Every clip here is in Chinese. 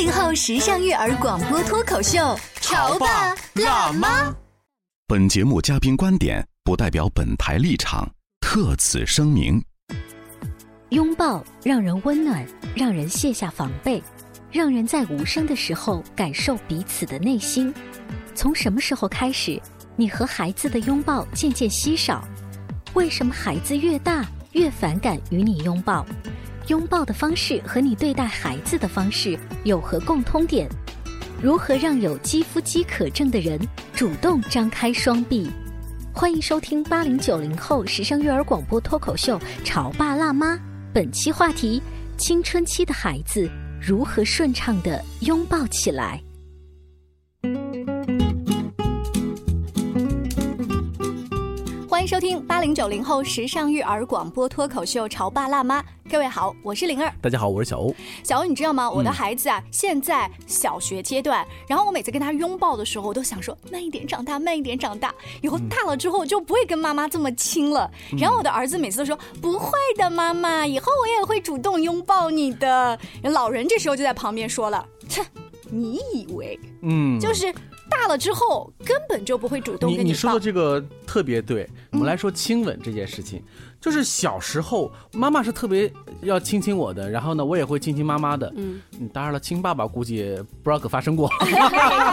八零后时尚育儿广播脱口秀，潮爸辣妈。本节目嘉宾观点不代表本台立场，特此声明。拥抱让人温暖，让人卸下防备，让人在无声的时候感受彼此的内心。从什么时候开始，你和孩子的拥抱渐渐稀少？为什么孩子越大越反感与你拥抱？拥抱的方式和你对待孩子的方式有何共通点？如何让有肌肤饥渴症的人主动张开双臂？欢迎收听八零九零后时尚育儿广播脱口秀《潮爸辣妈》。本期话题：青春期的孩子如何顺畅的拥抱起来？收听八零九零后时尚育儿广播脱口秀《潮爸辣妈》。各位好，我是灵儿。大家好，我是小欧。小欧，你知道吗？我的孩子啊，现在小学阶段，然后我每次跟他拥抱的时候，我都想说慢一点长大，慢一点长大。以后大了之后就不会跟妈妈这么亲了。然后我的儿子每次都说不会的，妈妈，以后我也会主动拥抱你的。老人这时候就在旁边说了，哼，你以为？嗯，就是大了之后根本就不会主动跟你你说的这个特别对。我们来说亲吻这件事情，就是小时候妈妈是特别要亲亲我的，然后呢，我也会亲亲妈妈的。嗯，当然了，亲爸爸估计不知道可发生过，应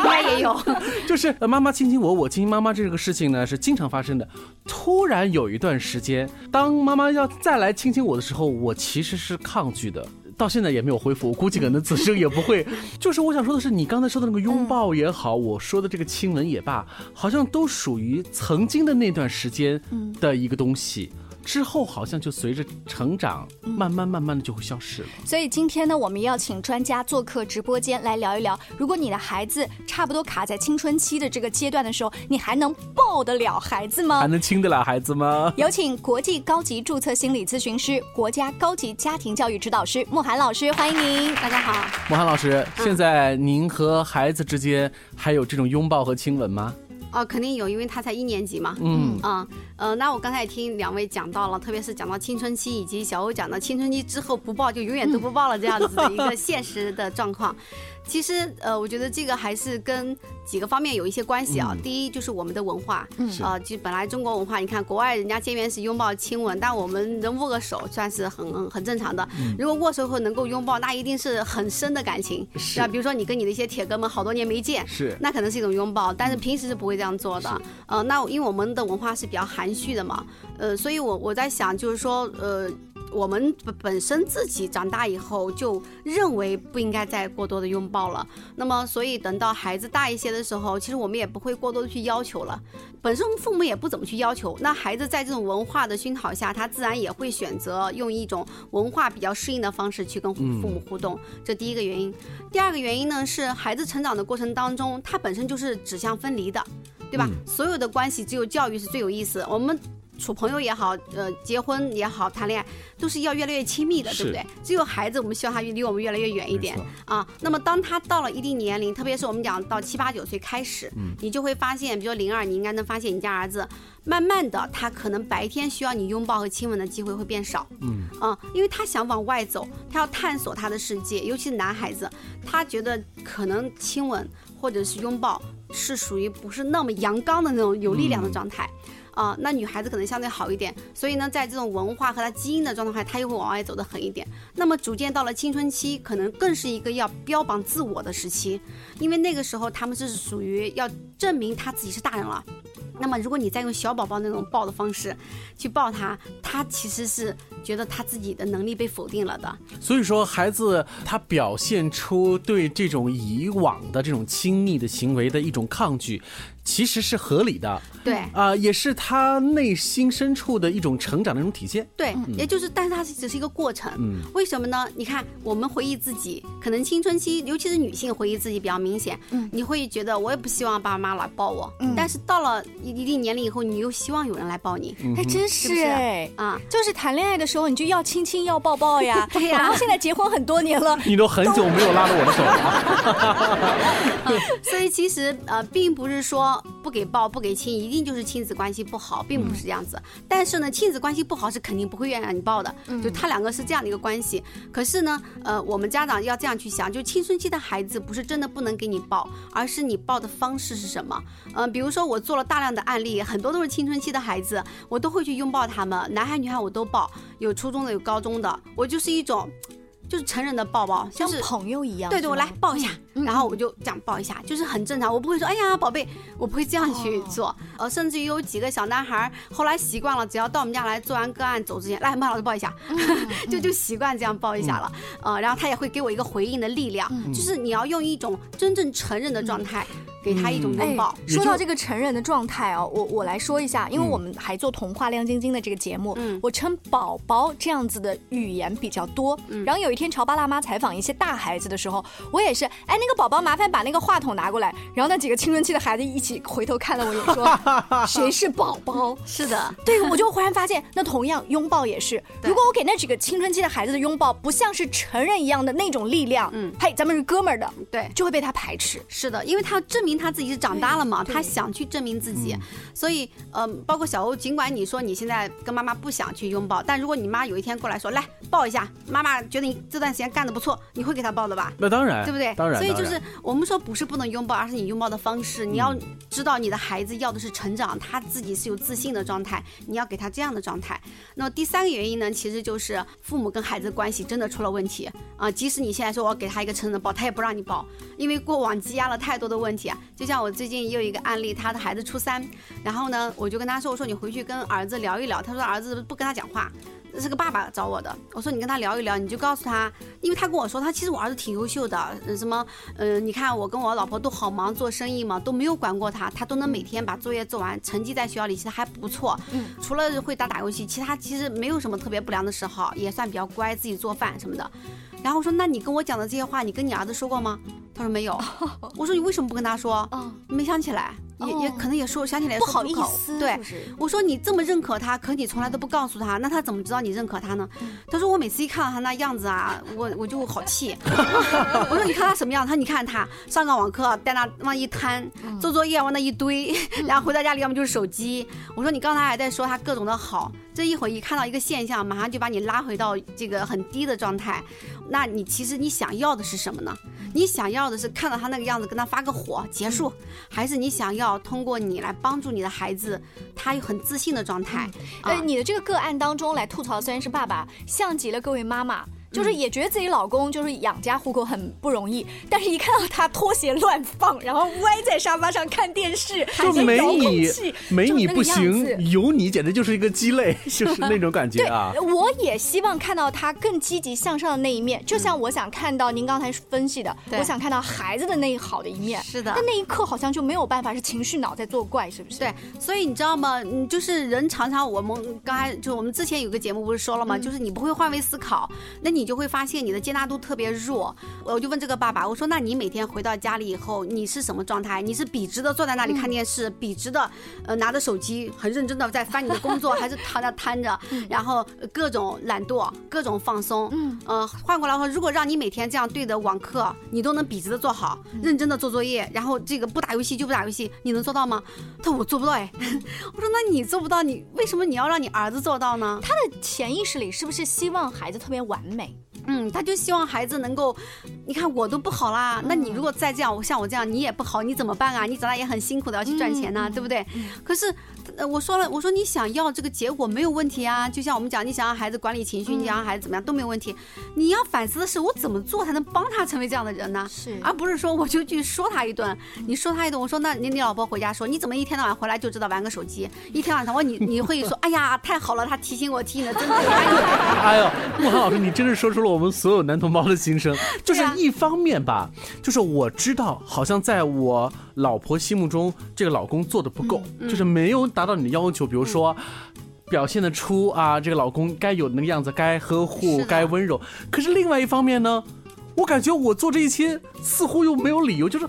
该也有。就是妈妈亲亲我，我亲亲妈妈这个事情呢是经常发生的。突然有一段时间，当妈妈要再来亲亲我的时候，我其实是抗拒的。到现在也没有恢复，我估计可能此生也不会。就是我想说的是，你刚才说的那个拥抱也好，我说的这个亲吻也罢，好像都属于曾经的那段时间的一个东西。之后好像就随着成长，慢慢慢慢的就会消失了。所以今天呢，我们要请专家做客直播间来聊一聊，如果你的孩子差不多卡在青春期的这个阶段的时候，你还能抱得了孩子吗？还能亲得了孩子吗？有请国际高级注册心理咨询师、国家高级家庭教育指导师慕寒老师，欢迎您。大家好，慕寒老师，现在您和孩子之间还有这种拥抱和亲吻吗？哦，肯定有，因为他才一年级嘛。嗯啊，呃，那我刚才也听两位讲到了，特别是讲到青春期，以及小欧讲到青春期之后不抱就永远都不抱了这样子的一个 现实的状况。其实，呃，我觉得这个还是跟几个方面有一些关系啊。第一就是我们的文化，呃，就本来中国文化，你看国外人家见面是拥抱亲吻，但我们能握个手算是很很正常的。如果握手后能够拥抱，那一定是很深的感情，是吧？比如说你跟你的一些铁哥们好多年没见，是，那可能是一种拥抱，但是平时是不会这样做的。呃，那因为我们的文化是比较含蓄的嘛，呃，所以我我在想，就是说，呃。我们本身自己长大以后就认为不应该再过多的拥抱了，那么所以等到孩子大一些的时候，其实我们也不会过多的去要求了。本身父母也不怎么去要求，那孩子在这种文化的熏陶下，他自然也会选择用一种文化比较适应的方式去跟父母互动。这第一个原因。第二个原因呢是孩子成长的过程当中，他本身就是指向分离的，对吧？所有的关系只有教育是最有意思。我们。处朋友也好，呃，结婚也好，谈恋爱都是要越来越亲密的，对不对？只有孩子，我们希望他离我们越来越远一点啊。那么，当他到了一定年龄，特别是我们讲到七八九岁开始，你就会发现，比如说零二，你应该能发现你家儿子，慢慢的，他可能白天需要你拥抱和亲吻的机会会变少，嗯啊，因为他想往外走，他要探索他的世界，尤其是男孩子，他觉得可能亲吻或者是拥抱是属于不是那么阳刚的那种有力量的状态。啊，那女孩子可能相对好一点，所以呢，在这种文化和她基因的状态下，她又会往外走得狠一点。那么逐渐到了青春期，可能更是一个要标榜自我的时期，因为那个时候他们是属于要证明他自己是大人了。那么如果你再用小宝宝那种抱的方式去抱他，他其实是觉得他自己的能力被否定了的。所以说，孩子他表现出对这种以往的这种亲密的行为的一种抗拒，其实是合理的。对啊、也是他内心深处的一种成长的一种体现。对，也就是，但是它只是一个过程。嗯为什么呢？你看，我们回忆自己，可能青春期，尤其是女性回忆自己比较明显。嗯，你会觉得我也不希望爸爸妈妈来抱我，嗯但是到了一一定年龄以后，你又希望有人来抱你。还真是哎。啊，就是谈恋爱的时候，你就要亲亲要抱抱呀，对呀然后现在结婚很多年了，你都很久没有拉着我的手了。所以其实呃，并不是说不给抱、不给亲，一定就是亲子关系不好，并不是这样子。但是呢，亲子关系不好是肯定不会愿意让你抱的，就他两个是这样的一个关系。可是呢，呃，我们家长要这样去想，就青春期的孩子不是真的不能给你抱，而是你抱的方式是什么。嗯、比如说我做了大量的案例，很多都是青春期的孩子，我都会去拥抱他们，男孩女孩我都抱，有初中的，有高中的，我就是一种。就是成人的抱抱，就像是朋友一样。对对，我来抱一下，然后我就这样抱一下，就是很正常，我不会说哎呀宝贝，我不会这样去做。呃，甚至于有几个小男孩儿后来习惯了，只要到我们家来做完个案走之前，来妈老师抱一下，就就习惯这样抱一下了。呃，然后他也会给我一个回应的力量，就是你要用一种真正成人的状态，给他一种拥抱。哎说到这个成人的状态哦，我我来说一下，因为我们还做童话亮晶晶的这个节目，嗯我称宝宝这样子的语言比较多。然后有一天潮爸辣妈采访一些大孩子的时候，我也是，哎，那个宝宝麻烦把那个话筒拿过来，然后那几个青春期的孩子一起回头看了我一眼，说 谁是宝宝？是的，对，我就忽然发现，那同样拥抱也是，如果我给那几个青春期的孩子的拥抱不像是成人一样的那种力量，嗯嘿，咱们是哥们儿的，对。就会被他排斥。是的，因为他证明他自己是长大了嘛，他想去证明自己，所以呃，包括小欧，尽管你说你现在跟妈妈不想去拥抱，但如果你妈有一天过来说来抱一下，妈妈觉得你这段时间干的不错，你会给他抱的吧？那当然，对不对？当然，所以就是我们说不是不能拥抱，而是你拥抱的方式。你要知道你的孩子要的是成长，他自己是有自信的状态，你要给他这样的状态。那么第三个原因呢，其实就是父母跟孩子的关系真的出了问题啊、即使你现在说我要给他一个成人的抱，他也不让你抱，因为过往积压了太多的问题啊。就像我最近也有一个案例，他的孩子初三，然后呢，我就跟他说，我说你回去跟儿子聊一聊。他说儿子不跟他讲话。是个爸爸找我的，我说你跟他聊一聊，你就告诉他，因为他跟我说他其实我儿子挺优秀的，呃什么，呃，你看我跟我老婆都好忙做生意嘛，都没有管过他，他都能每天把作业做完，成绩在学校里其实还不错，嗯，除了会打打游戏，其他其实没有什么特别不良的嗜好，也算比较乖，自己做饭什么的。然后我说那你跟我讲的这些话，你跟你儿子说过吗？他说没有。我说你为什么不跟他说？嗯没想起来，也也哦可能也说想起来也不好意思，对我说你这么认可他，可你从来都不告诉他，那他怎么知道你认可他呢？他说我每次一看到他那样子啊，我我就好气。我说你看他什么样？他说你看他上个网课在那往一摊，做作业往那一堆，然后回到家里要么就是手机。我说你刚才还在说他各种的好，这一会儿一看到一个现象，马上就把你拉回到这个很低的状态。那你其实你想要的是什么呢？你想要的是看到他那个样子跟他发个火结束，还是你想要通过你来帮助你的孩子，他有很自信的状态？呃，你的这个个案当中来吐槽，虽然是爸爸，像极了各位妈妈。就是也觉得自己老公就是养家糊口很不容易，但是一看到他拖鞋乱放，然后歪在沙发上看电视，就没你，没你不行，有你简直就是一个鸡肋，就是那种感觉 对啊。，我也希望看到他更积极向上的那一面，就像我想看到您刚才分析的，我想看到孩子的那一好的一面。是的但那一刻好像就没有办法，是情绪脑在作怪，是不是？对，所以你知道吗？嗯，就是人常常我们刚才就我们之前有个节目不是说了吗？就是你不会换位思考，那你就会发现你的接纳度特别弱。我就问这个爸爸，我说那你每天回到家里以后，你是什么状态？你是笔直的坐在那里看电视，笔直的呃拿着手机很认真的在翻你的工作，还是躺那瘫着，然后呃各种懒惰，各种放松？嗯，呃，换过来说，如果让你每天这样对着网课，你都能笔直的做好，认真的做作业，然后这个不打游戏就不打游戏，你能做到吗？他说我做不到哎。我说那你做不到，你为什么你要让你儿子做到呢？他的潜意识里是不是希望孩子特别完美？嗯，他就希望孩子能够，你看我都不好啦，那你如果再这样，我像我这样，你也不好，你怎么办啊？你长大也很辛苦的要去赚钱呐、对不对？可是呃我说了，我说你想要这个结果没有问题啊，就像我们讲，你想让孩子管理情绪，你想让孩子怎么样都没有问题。你要反思的是，我怎么做才能帮他成为这样的人呢？是而不是说我就去说他一顿。你说他一顿，我说那你你老婆回家说，你怎么一天到晚回来就知道玩个手机？一天晚上我你你会说，哎呀，太好了，他提醒我提醒的真的。哎呦，慕寒老师，你真是说出了我们所有男同胞的心声。就是一方面吧，就是我知道，好像在我老婆心目中，这个老公做的不够，就是没有达到你的要求，比如说。表现得出啊，这个老公该有的那个样子，该呵护该温柔。可是另外一方面呢，我感觉我做这一切似乎又没有理由，就是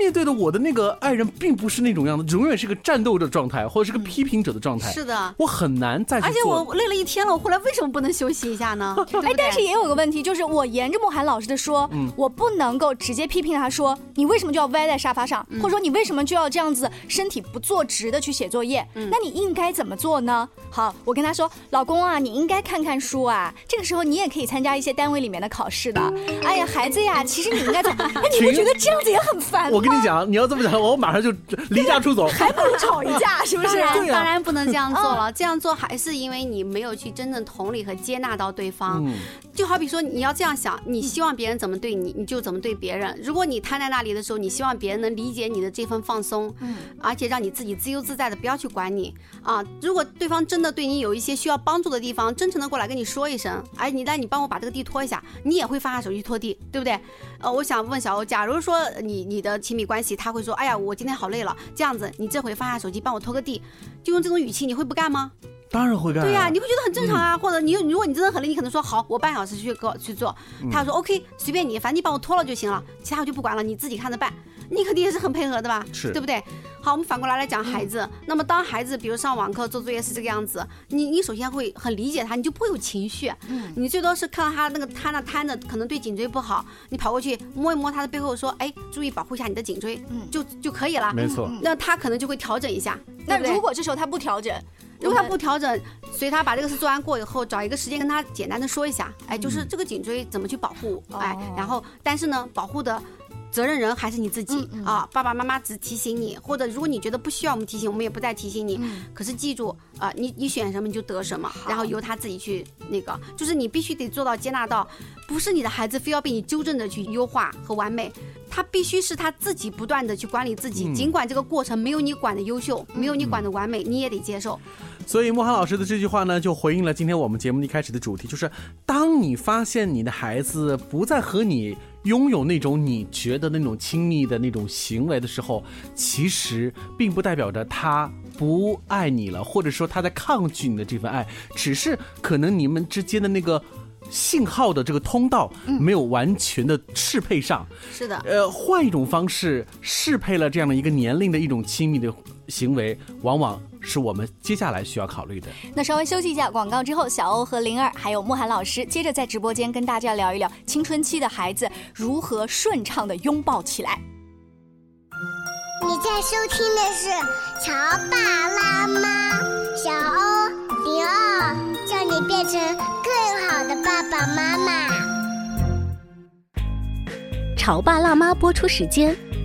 面对的我的那个爱人，并不是那种样子，永远是个战斗的状态，或者是个批评者的状态。是的我很难再而且。我累了一天了，我后来为什么不能休息一下呢？对对，哎但是也有个问题，就是我沿着慕寒老师的说，嗯我不能够直接批评他说，你为什么就要歪在沙发上，或者说你为什么就要这样子身体不坐直的去写作业？那你应该怎么做呢？好，我跟他说，老公啊，你应该看看书啊，这个时候你也可以参加一些单位里面的考试的。哎呀，孩子呀，其实你应该做，哎，你不觉得这样子也很烦吗？我跟你讲，你要这么讲，我马上就离家出走。还不如吵一架，是不是？当然，当然不能这样做了。这样做还是因为你没有去真正同理和接纳到对方。嗯就好比说，你要这样想，你希望别人怎么对你，你就怎么对别人。如果你瘫在那里的时候，你希望别人能理解你的这份放松，嗯，而且让你自己自由自在的，不要去管你啊。如果对方真的对你有一些需要帮助的地方，真诚的过来跟你说一声，哎，你来，你帮我把这个地拖一下，你也会放下手机拖地，对不对？呃，我想问小欧，假如说你你的亲密关系，他会说，哎呀，我今天好累了，这样子，你这回放下手机帮我拖个地，就用这种语气，你会不干吗？当然会干、啊。对呀、你会觉得很正常啊。或者你如果你真的很累，你可能说好，我半小时去给我去做。他说 OK，随便你，反正你帮我拖了就行了，其他我就不管了，你自己看着办。你肯定也是很配合的吧？是对不对？好，我们反过来来讲孩子。那么当孩子比如上网课做作业是这个样子，你你首先会很理解他，你就不会有情绪。嗯，你最多是看到他那个瘫那瘫着，可能对颈椎不好，你跑过去摸一摸他的背后，说哎，注意保护一下你的颈椎，嗯，就就可以了。没错。那他可能就会调整一下。那如果这时候他不调整，如果他不调整，随他把这个事做完过以后，找一个时间跟他简单的说一下，哎，就是这个颈椎怎么去保护，哎，然后但是呢，保护的。责任人还是你自己、啊！爸爸妈妈只提醒你，或者如果你觉得不需要我们提醒，我们也不再提醒你。可是记住啊、你你选什么你就得什么，然后由他自己去那个，就是你必须得做到接纳到，不是你的孩子非要被你纠正的去优化和完美，他必须是他自己不断的去管理自己，尽管这个过程没有你管的优秀，没有你管的完美，你也得接受。所以莫涵老师的这句话呢，就回应了今天我们节目一开始的主题，就是当你发现你的孩子不再和你拥有那种你觉得那种亲密的那种行为的时候，其实并不代表着他不爱你了，或者说他在抗拒你的这份爱，只是可能你们之间的那个。信号的这个通道没有完全的适配上，是的，呃，换一种方式适配了这样的一个年龄的一种亲密的行为，往往是我们接下来需要考虑的。那稍微休息一下广告之后，小欧和灵儿还有慕涵老师接着在直播间跟大家聊一聊青春期的孩子如何顺畅的拥抱起来。你在收听的是《潮爸辣妈》，小欧灵儿，叫你变成更好的爸爸妈妈。潮爸辣妈播出时间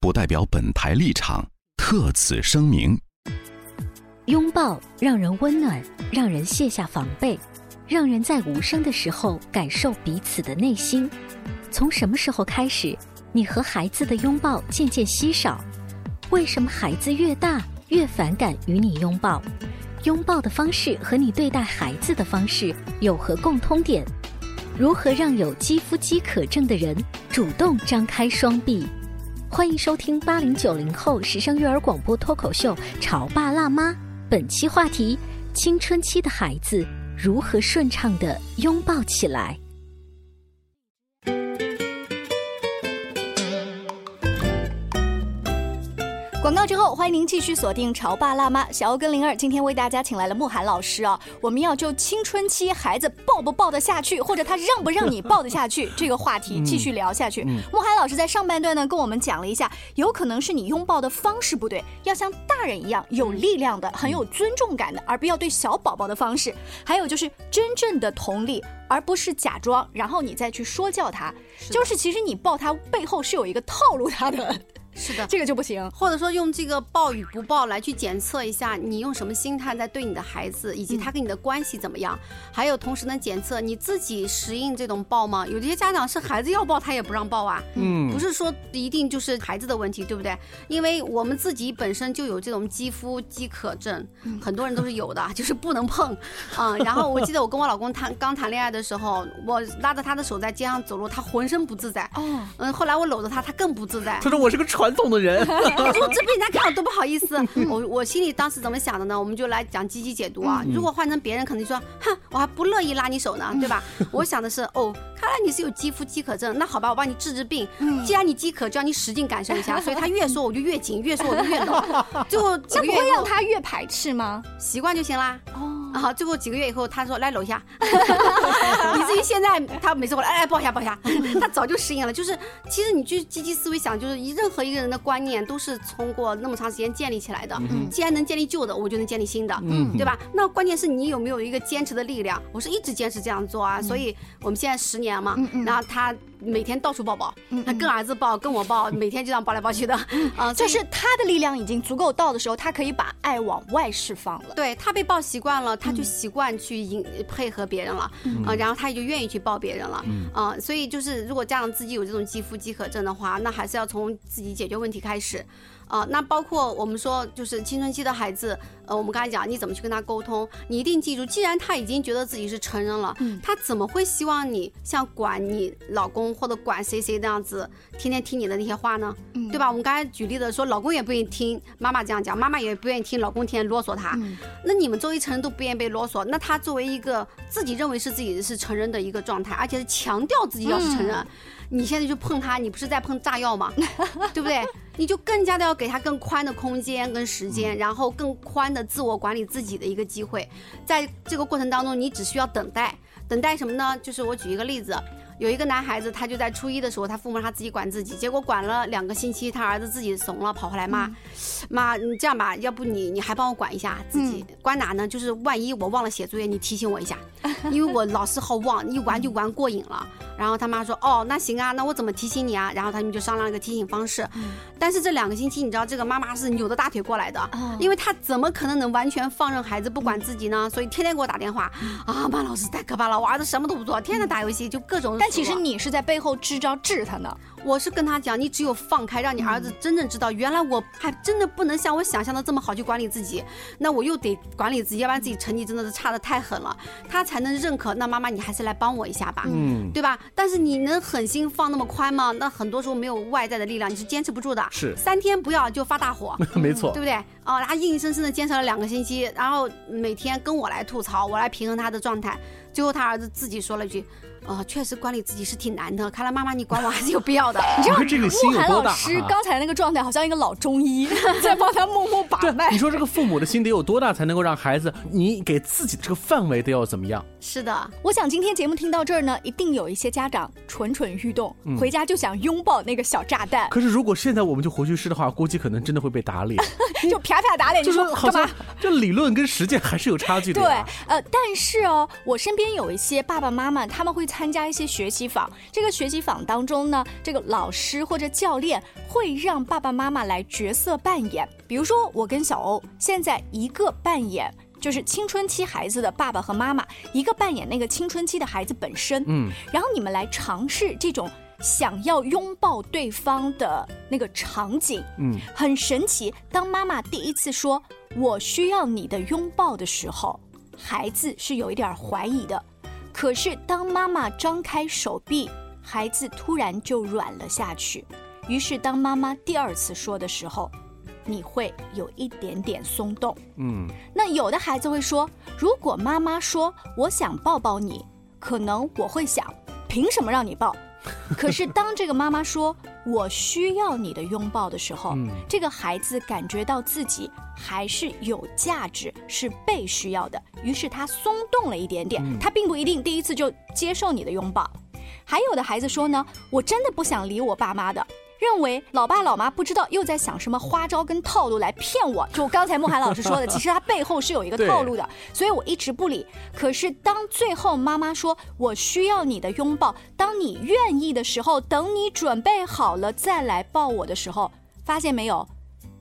不代表本台立场，特此声明。拥抱让人温暖，让人卸下防备，让人在无声的时候感受彼此的内心。从什么时候开始，你和孩子的拥抱渐渐稀少？为什么孩子越大越反感与你拥抱？拥抱的方式和你对待孩子的方式有何共通点？如何让有肌肤饥渴症的人主动张开双臂？欢迎收听八零九零后时尚育儿广播脱口秀《潮爸辣妈》。本期话题：青春期的孩子如何顺畅的拥抱起来？广告之后，欢迎您继续锁定《潮爸辣妈》，小欧跟灵儿今天为大家请来了慕寒老师啊，我们要就青春期孩子抱不抱得下去，或者他让不让你抱得下去这个话题继续聊下去。慕寒老师在上半段呢跟我们讲了一下，有可能是你拥抱的方式不对，要像大人一样有力量的、很有尊重感的，而不要对小宝宝的方式。还有就是真正的同理，而不是假装，然后你再去说教他。就是其实你抱他背后是有一个套路他的。是的，这个就不行。或者说用这个抱与不抱来去检测一下你用什么心态在对你的孩子，以及他跟你的关系怎么样。还有同时能，检测你自己适应这种抱吗？有些家长是孩子要抱他也不让抱啊。嗯，不是说一定就是孩子的问题，对不对？因为我们自己本身就有这种肌肤饥渴症，很多人都是有的，就是不能碰啊。然后我记得我跟我老公谈刚谈恋爱的时候，我拉着他的手在街上走路，他浑身不自在。哦，嗯，后来我搂着他，他更不自在。他说我是个传。传统的人，我 这被人家看到多不好意思。我我心里当时怎么想的呢？我们就来讲积极解读啊。如果换成别人，可能就说，哼，我还不乐意拉你手呢，对吧？我想的是，哦，看来你是有肌肤饥渴症，那好吧，我帮你治治病。既然你饥渴，就让你使劲感受一下。所以他越说我就越紧，越说我就越冷。最后这不会让他越排斥吗？习惯就行啦。哦。好，最后几个月以后，他说来搂一下，以至于现在他每次过来，哎，抱一下，抱一下，他早就适应了。就是其实你去积极思维想，就是任何一个人的观念都是通过那么长时间建立起来的。嗯，既然能建立旧的，我就能建立新的，嗯，对吧？那关键是你有没有一个坚持的力量？我是一直坚持这样做啊，所以我们现在十年嘛，然后他。每天到处抱抱，他跟儿子抱，跟我抱，每天就这样抱来抱去的，啊，就是他的力量已经足够到的时候，他可以把爱往外释放了。对他被抱习惯了，他就习惯去迎配合别人了，啊，然后他也就愿意去抱别人了，啊，所以就是如果家长自己有这种肌肤饥渴症的话，那还是要从自己解决问题开始。啊，那包括我们说，就是青春期的孩子，呃，我们刚才讲，你怎么去跟他沟通？你一定记住，既然他已经觉得自己是成人了，他怎么会希望你像管你老公或者管谁谁那样子，天天听你的那些话呢？对吧？我们刚才举例的说，老公也不愿意听妈妈这样讲，妈妈也不愿意听老公天天啰嗦他。那你们作为成人都不愿意被啰嗦，那他作为一个自己认为是自己是成人的一个状态，而且是强调自己要是成人。你现在就碰他，你不是在碰炸药吗？对不对？你就更加的要给他更宽的空间跟时间，然后更宽的自我管理自己的一个机会。在这个过程当中，你只需要等待，等待什么呢？就是我举一个例子。有一个男孩子，他就在初一的时候，他父母他自己管自己，结果管了两个星期，他儿子自己怂了，跑回来骂，妈，你这样吧，要不你你还帮我管一下自己，管哪呢？就是万一我忘了写作业，你提醒我一下，因为我老是好忘，一玩就玩过瘾了。然后他妈说，哦，那行啊，那我怎么提醒你啊？然后他们就商量一个提醒方式。但是这两个星期，你知道这个妈妈是扭着大腿过来的，因为她怎么可能能完全放任孩子不管自己呢？所以天天给我打电话，啊，马老师太可怕了，我儿子什么都不做，天天打游戏，就各种。其实你是在背后支招治他呢。我是跟他讲，你只有放开，让你儿子真正知道，原来我还真的不能像我想象的这么好去管理自己，那我又得管理自己，要不然自己成绩真的是差的太狠了，他才能认可。那妈妈，你还是来帮我一下吧，嗯，对吧？但是你能狠心放那么宽吗？那很多时候没有外在的力量，你是坚持不住的。是三天不要就发大火，没错，对不对？哦，他硬生生的坚持了两个星期，然后每天跟我来吐槽，我来平衡他的状态，最后他儿子自己说了一句。哦，确实管理自己是挺难的。看来妈妈你管我还是有必要的。你知道这个心有多大？老师刚才那个状态好像一个老中医在帮他默默把脉。你说这个父母的心得有多大，才能够让孩子你给自己的这个范围都要怎么样？是的，我想今天节目听到这儿呢，一定有一些家长蠢蠢欲动，回家就想拥抱那个小炸弹。可是如果现在我们就回去试的话，估计可能真的会被打脸，就啪啪打脸。就说好吧 这理论跟实践还是有差距的。对，呃，但是哦，我身边有一些爸爸妈妈，他们会参加一些学。习坊这个学习坊当中呢，这个老师或者教练会让爸爸妈妈来角色扮演。比如说，我跟小欧现在一个扮演就是青春期孩子的爸爸和妈妈，一个扮演那个青春期的孩子本身。嗯，然后你们来尝试这种想要拥抱对方的那个场景。嗯，很神奇。当妈妈第一次说“我需要你的拥抱”的时候，孩子是有一点怀疑的。可是，当妈妈张开手臂，孩子突然就软了下去。于是当妈妈第二次说的时候，你会有一点点松动。嗯，那有的孩子会说，如果妈妈说我想抱抱你，可能我会想，凭什么让你抱？可是当这个妈妈说我需要你的拥抱的时候，嗯这个孩子感觉到自己还是有价值，是被需要的，于是他松动了一点点。他并不一定第一次就接受你的拥抱。还有的孩子说呢，我真的不想理我爸妈的。认为老爸老妈不知道又在想什么花招跟套路来骗我，就刚才慕寒老师说的，其实他背后是有一个套路的，所以我一直不理。可是当最后妈妈说我需要你的拥抱，当你愿意的时候，等你准备好了再来抱我的时候，发现没有，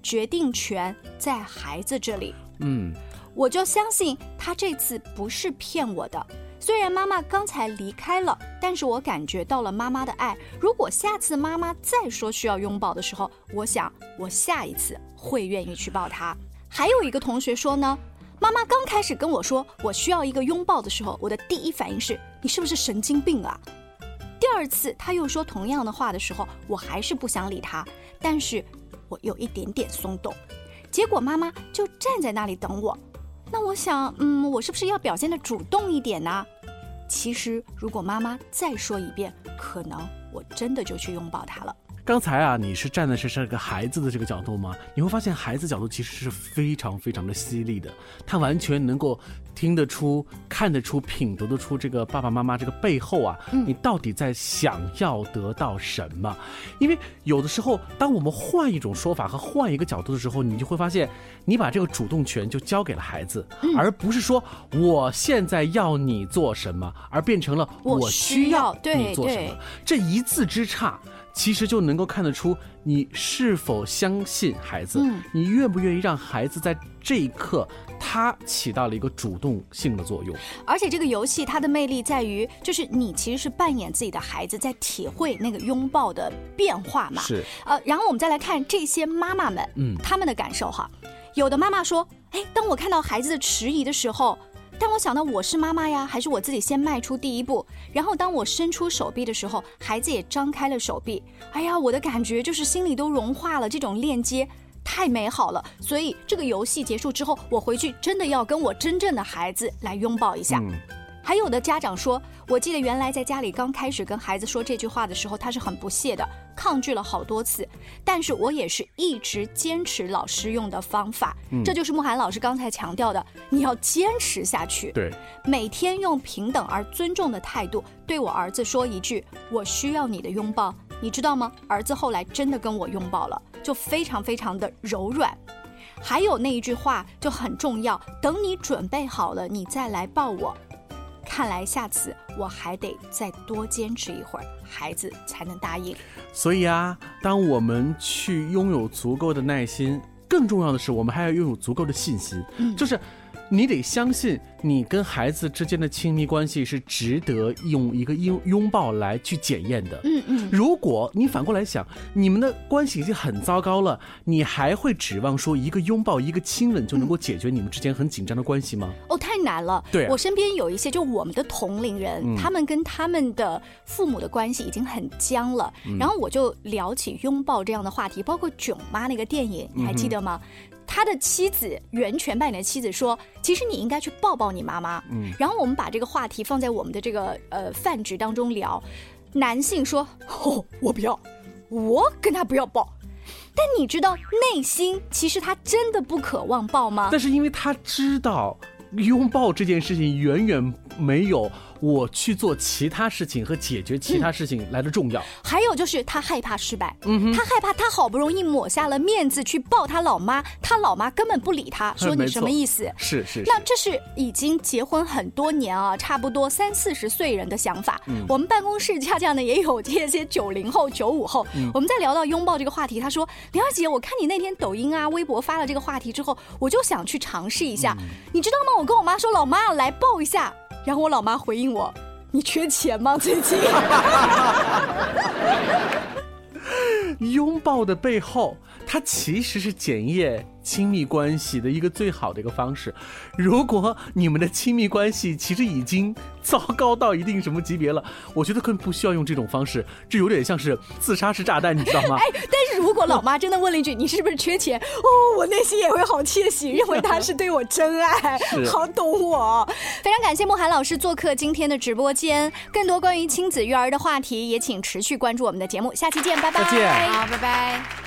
决定权在孩子这里。嗯，我就相信他这次不是骗我的。虽然妈妈刚才离开了，但是我感觉到了妈妈的爱。如果下次妈妈再说需要拥抱的时候，我想我下一次会愿意去抱她。还有一个同学说呢，妈妈刚开始跟我说我需要一个拥抱的时候，我的第一反应是你是不是神经病啊？第二次他又说同样的话的时候，我还是不想理他，但是我有一点点松动。结果妈妈就站在那里等我。那我想，嗯，我是不是要表现的主动一点呢？其实，如果妈妈再说一遍，可能我真的就去拥抱她了。刚才啊，你是站的是这个孩子的这个角度吗？你会发现孩子角度其实是非常非常的犀利的，他完全能够听得出、看得出、品读得出这个爸爸妈妈这个背后啊，你到底在想要得到什么？因为有的时候，当我们换一种说法和换一个角度的时候，你就会发现，你把这个主动权就交给了孩子，而不是说我现在要你做什么，而变成了我需要你做什么。这一字之差。其实就能够看得出你是否相信孩子，嗯、你愿不愿意让孩子在这一刻他起到了一个主动性的作用。而且这个游戏它的魅力在于，就是你其实是扮演自己的孩子，在体会那个拥抱的变化嘛。是。呃，然后我们再来看这些妈妈们，嗯，他们的感受哈。有的妈妈说，哎，当我看到孩子的迟疑的时候。但我想到我是妈妈呀，还是我自己先迈出第一步？然后当我伸出手臂的时候，孩子也张开了手臂。哎呀，我的感觉就是心里都融化了，这种链接太美好了。所以这个游戏结束之后，我回去真的要跟我真正的孩子来拥抱一下。嗯还有的家长说，我记得原来在家里刚开始跟孩子说这句话的时候，他是很不屑的，抗拒了好多次。但是我也是一直坚持老师用的方法，嗯这就是慕寒老师刚才强调的，你要坚持下去。对，每天用平等而尊重的态度对我儿子说一句“我需要你的拥抱”，你知道吗？儿子后来真的跟我拥抱了，就非常非常的柔软。还有那一句话就很重要，等你准备好了，你再来抱我。看来下次我还得再多坚持一会儿，孩子才能答应。所以啊，当我们去拥有足够的耐心，更重要的是，我们还要拥有足够的信心，嗯、就是。你得相信，你跟孩子之间的亲密关系是值得用一个拥拥抱来去检验的。嗯嗯。如果你反过来想，你们的关系已经很糟糕了，你还会指望说一个拥抱、一个亲吻就能够解决你们之间很紧张的关系吗？哦，太难了。对、啊，我身边有一些就我们的同龄人，嗯、他们跟他们的父母的关系已经很僵了。嗯、然后我就聊起拥抱这样的话题，包括《囧妈》那个电影，你还记得吗？嗯他的妻子袁泉扮演的妻子说：“其实你应该去抱抱你妈妈。”嗯，然后我们把这个话题放在我们的这个呃饭局当中聊，男性说：“哦，我不要，我跟他不要抱。”但你知道内心其实他真的不渴望抱吗？但是因为他知道拥抱这件事情远远没有。我去做其他事情和解决其他事情来的重要。嗯、还有就是他害怕失败，嗯、他害怕他好不容易抹下了面子去抱他老妈，他老妈根本不理他，说你什么意思？是是。那这是已经结婚很多年啊，差不多三四十岁人的想法。嗯、我们办公室恰恰呢也有这些九零后、九五后。嗯、我们在聊到拥抱这个话题，他说：“玲儿姐，我看你那天抖音啊、微博发了这个话题之后，我就想去尝试一下。嗯你知道吗？我跟我妈说，老妈来抱一下。”然后我老妈回应我。你缺钱吗？最近 拥抱的背后，它其实是检验亲密关系的一个最好的一个方式。如果你们的亲密关系其实已经糟糕到一定什么级别了，我觉得更不需要用这种方式，这有点像是自杀式炸弹，你知道吗？哎，但是如果老妈真的问了一句“你是不是缺钱”，哦，我内心也会好窃喜，认为她是对我真爱，好懂我。非常感谢慕寒老师做客今天的直播间，更多关于亲子育儿的话题，也请持续关注我们的节目，下期见，拜拜。再见好，拜拜。